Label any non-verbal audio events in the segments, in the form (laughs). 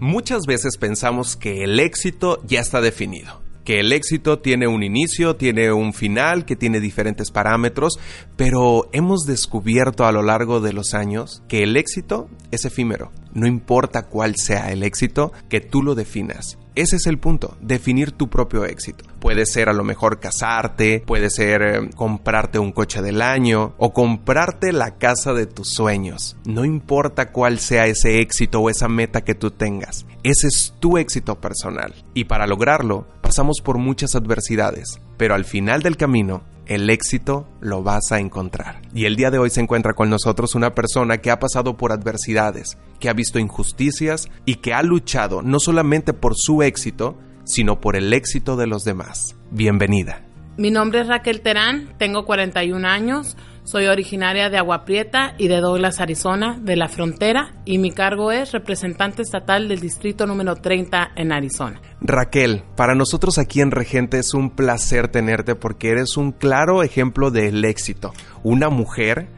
Muchas veces pensamos que el éxito ya está definido que el éxito tiene un inicio, tiene un final, que tiene diferentes parámetros, pero hemos descubierto a lo largo de los años que el éxito es efímero. No importa cuál sea el éxito, que tú lo definas. Ese es el punto, definir tu propio éxito. Puede ser a lo mejor casarte, puede ser eh, comprarte un coche del año o comprarte la casa de tus sueños. No importa cuál sea ese éxito o esa meta que tú tengas. Ese es tu éxito personal. Y para lograrlo, pasamos por muchas adversidades, pero al final del camino el éxito lo vas a encontrar. Y el día de hoy se encuentra con nosotros una persona que ha pasado por adversidades, que ha visto injusticias y que ha luchado no solamente por su éxito, sino por el éxito de los demás. Bienvenida. Mi nombre es Raquel Terán, tengo 41 años, soy originaria de Agua Prieta y de Douglas, Arizona, de la frontera, y mi cargo es representante estatal del distrito número 30 en Arizona. Raquel, para nosotros aquí en Regente es un placer tenerte porque eres un claro ejemplo del éxito. Una mujer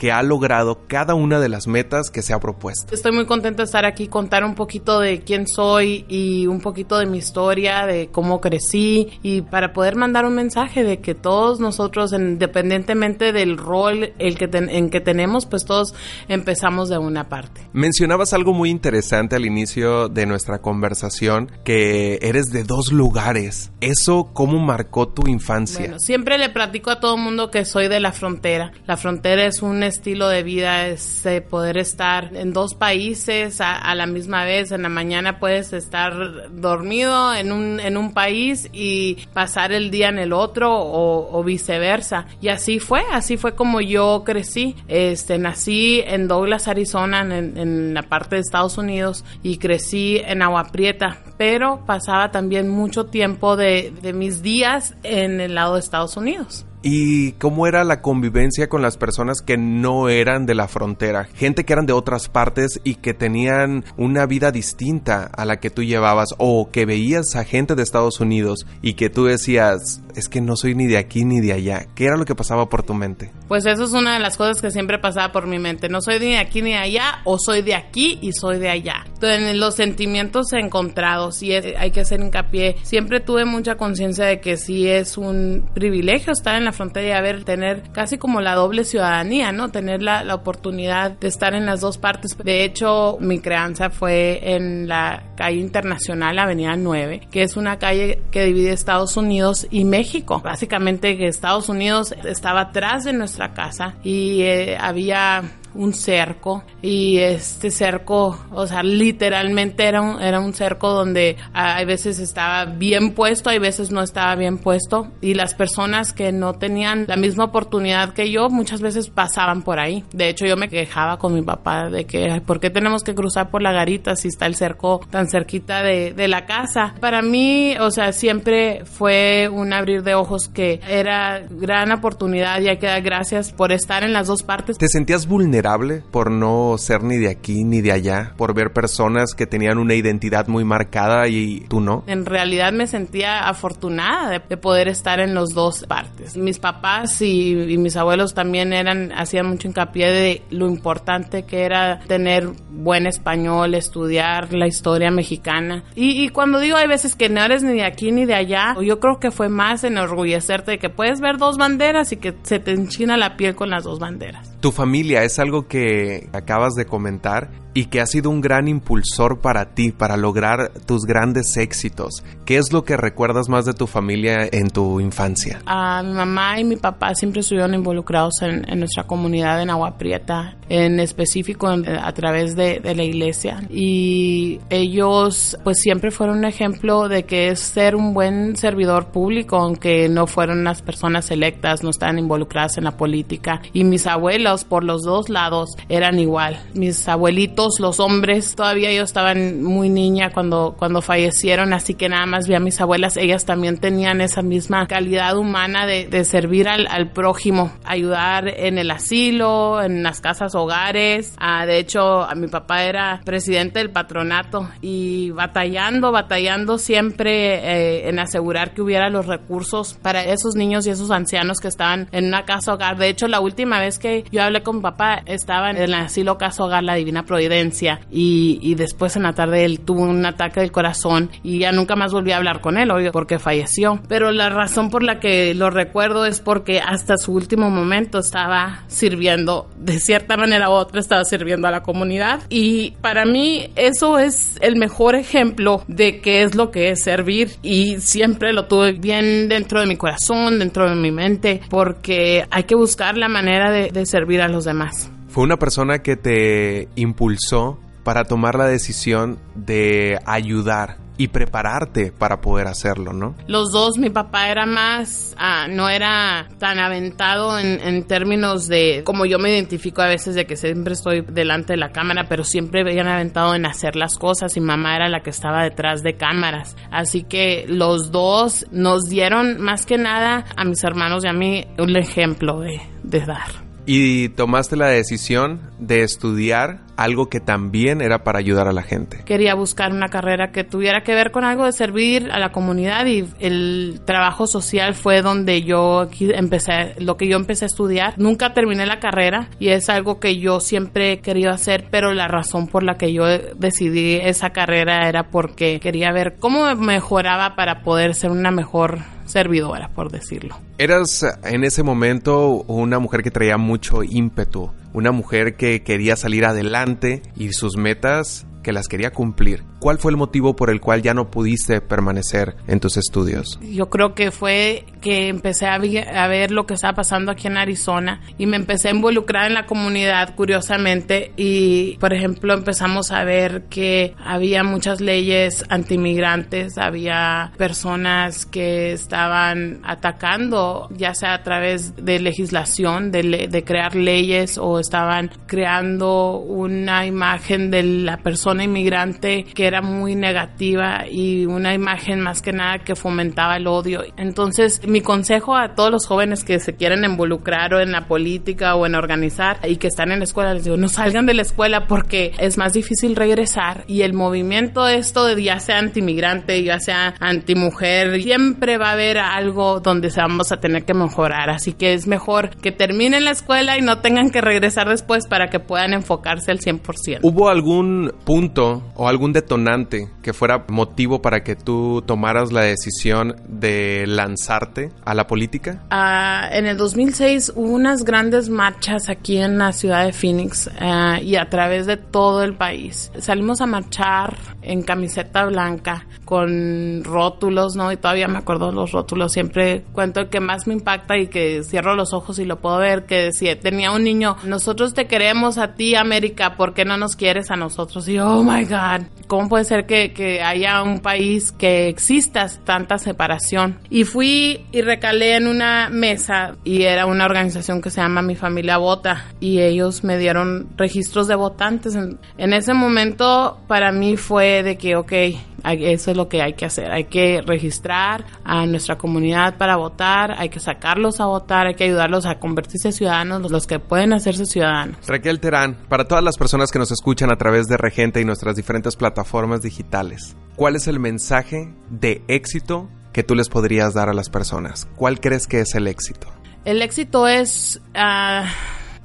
que ha logrado cada una de las metas que se ha propuesto. Estoy muy contenta de estar aquí, contar un poquito de quién soy y un poquito de mi historia, de cómo crecí y para poder mandar un mensaje de que todos nosotros, independientemente del rol el que en que tenemos, pues todos empezamos de una parte. Mencionabas algo muy interesante al inicio de nuestra conversación, que eres de dos lugares. ¿Eso cómo marcó tu infancia? Bueno, siempre le platico a todo el mundo que soy de la frontera. La frontera es un estilo de vida es eh, poder estar en dos países a, la misma vez. En la mañana puedes estar dormido en un, en un país y pasar el día en el otro o, viceversa. Y así fue, así fue como yo crecí. Este, nací en Douglas, Arizona, en, en la parte de Estados Unidos y crecí en Agua Prieta, pero pasaba también mucho tiempo de, de mis días en el lado de Estados Unidos. ¿Y cómo era la convivencia con las personas que no eran de la frontera? Gente que eran de otras partes y que tenían una vida distinta a la que tú llevabas o que veías a gente de Estados Unidos y que tú decías, es que no soy ni de aquí ni de allá. ¿Qué era lo que pasaba por tu mente? Pues eso es una de las cosas que siempre pasaba por mi mente. No soy ni de aquí ni de allá o soy de aquí y soy de allá. Entonces, los sentimientos encontrados y hay que hacer hincapié. Siempre tuve mucha conciencia de que sí es un privilegio estar en la frontera y haber, tener casi como la doble ciudadanía, ¿no? Tener la, la oportunidad de estar en las dos partes. De hecho, mi crianza fue en la calle internacional, Avenida 9, que es una calle que divide Estados Unidos y México. Básicamente que Estados Unidos estaba atrás de nuestra casa y eh, había un cerco y este cerco, o sea, literalmente era un, era un cerco donde a veces estaba bien puesto, hay veces no estaba bien puesto y las personas que no tenían la misma oportunidad que yo muchas veces pasaban por ahí. De hecho, yo me quejaba con mi papá de que, ¿por qué tenemos que cruzar por la garita si está el cerco tan cerquita de, de la casa? Para mí, o sea, siempre fue un abrir de ojos que era gran oportunidad y hay que dar gracias por estar en las dos partes. ¿Te sentías vulnerable? Por no ser ni de aquí ni de allá, por ver personas que tenían una identidad muy marcada y tú no? En realidad me sentía afortunada de, poder estar en los dos partes. Mis papás y, mis abuelos también eran, hacían mucho hincapié de lo importante que era tener buen español, estudiar la historia mexicana. Y, y cuando digo hay veces que no eres ni de aquí ni de allá, yo creo que fue más enorgullecerte de que puedes ver dos banderas y que se te enchina la piel con las dos banderas. Tu familia es algo algo que acabas de comentar y que ha sido un gran impulsor para ti, para lograr tus grandes éxitos. ¿Qué es lo que recuerdas más de tu familia en tu infancia? A mi mamá y mi papá siempre estuvieron involucrados en, nuestra comunidad en Agua Prieta, en específico a través de, la iglesia. Y ellos pues siempre fueron un ejemplo de que es ser un buen servidor público, aunque no fueron las personas electas, no estaban involucradas en la política. Y mis abuelos por los dos lados eran igual. Mis abuelitos los hombres. Todavía yo estaba muy niña cuando, cuando fallecieron, así que nada más vi a mis abuelas. Ellas también tenían esa misma calidad humana de, servir al, prójimo, ayudar en el asilo, en las casas hogares. Ah, de hecho, a mi papá era presidente del patronato y batallando, batallando siempre eh, en asegurar que hubiera los recursos para esos niños y esos ancianos que estaban en una casa hogar. De hecho, la última vez que yo hablé con mi papá estaba en el asilo casa hogar La Divina Providencia y, después en la tarde él tuvo un ataque del corazón y ya nunca más volví a hablar con él, obvio, porque falleció. Pero la razón por la que lo recuerdo es porque hasta su último momento estaba sirviendo, de cierta manera u otra, estaba sirviendo a la comunidad. Y para mí eso es el mejor ejemplo de qué es lo que es servir y siempre lo tuve bien dentro de mi corazón, dentro de mi mente, porque hay que buscar la manera de servir a los demás. Fue una persona que te impulsó para tomar la decisión de ayudar y prepararte para poder hacerlo, ¿no? Los dos, mi papá era más, ah, no era tan aventado en, en, términos de, como yo me identifico a veces de que siempre estoy delante de la cámara, pero siempre habían aventado en hacer las cosas y mamá era la que estaba detrás de cámaras. Así que los dos nos dieron más que nada a mis hermanos y a mí un ejemplo de, de dar. Y tomaste la decisión de estudiar algo que también era para ayudar a la gente. Quería buscar una carrera que tuviera que ver con algo de servir a la comunidad y el trabajo social fue donde yo empecé, lo que yo empecé a estudiar. Nunca terminé la carrera y es algo que yo siempre he querido hacer, pero la razón por la que yo decidí esa carrera era porque quería ver cómo mejoraba para poder ser una mejor servidora, por decirlo. Eras en ese momento una mujer que traía mucho ímpetu, una mujer que quería salir adelante y sus metas que las quería cumplir. ¿Cuál fue el motivo por el cual ya no pudiste permanecer en tus estudios? Yo creo que fue que empecé a, a, ver lo que estaba pasando aquí en Arizona y me empecé a involucrar en la comunidad curiosamente y por ejemplo empezamos a ver que había muchas leyes antimigrantes, había personas que estaban atacando ya sea a través de legislación, de, de crear leyes o estaban creando una imagen de la persona inmigrante que era muy negativa y una imagen más que nada que fomentaba el odio. Entonces, mi consejo a todos los jóvenes que se quieren involucrar o en la política o en organizar y que están en la escuela, les digo, no salgan de la escuela porque es más difícil regresar y el movimiento esto de ya sea antimigrante, ya sea antimujer, siempre va a haber algo donde vamos a tener que mejorar. Así que es mejor que terminen la escuela y no tengan que regresar después para que puedan enfocarse al 100%. ¿Hubo algún punto o algún detonante que fuera motivo para que tú tomaras la decisión de lanzarte a la política? Uh, en el 2006 hubo unas grandes marchas aquí en la ciudad de Phoenix uh, y a través de todo el país. Salimos a marchar en camiseta blanca con rótulos, ¿no? Y todavía me acuerdo los rótulos. Siempre cuento el que más me impacta y que cierro los ojos y lo puedo ver, que decía, tenía un niño, nosotros te queremos a ti, América, ¿por qué no nos quieres a nosotros? Y oh my God, ¿cómo puede ser que, que haya un país que exista tanta separación? Y fui y recalé en una mesa y era una organización que se llama Mi Familia Vota y ellos me dieron registros de votantes. En, ese momento para mí fue de que, ok, eso es lo que hay que hacer. Hay que registrar a nuestra comunidad para votar, hay que sacarlos a votar, hay que ayudarlos a convertirse ciudadanos, los que pueden hacerse ciudadanos. Raquel Terán, para todas las personas que nos escuchan a través de Regente y nuestras diferentes plataformas digitales, ¿cuál es el mensaje de éxito que tú les podrías dar a las personas? ¿Cuál crees que es el éxito? El éxito es... Uh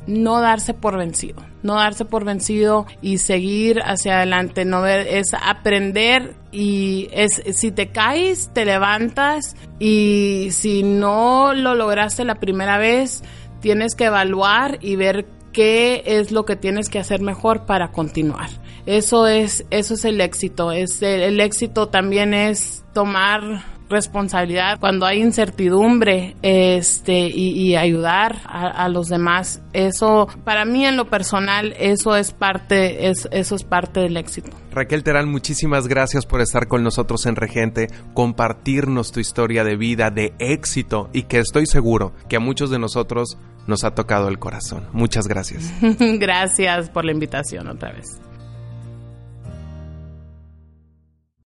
no darse por vencido, no darse por vencido y seguir hacia adelante, no ver, es aprender y es si te caes, te levantas y si no lo lograste la primera vez, tienes que evaluar y ver qué es lo que tienes que hacer mejor para continuar. Eso es eso es el éxito, es el éxito también es tomar responsabilidad cuando hay incertidumbre este y, y ayudar a, a, los demás eso para mí en lo personal eso es parte es, eso es parte del éxito. Raquel Terán muchísimas gracias por estar con nosotros en Regente compartirnos tu historia de vida de éxito y que estoy seguro que a muchos de nosotros nos ha tocado el corazón. Muchas gracias. (laughs) Gracias por la invitación otra vez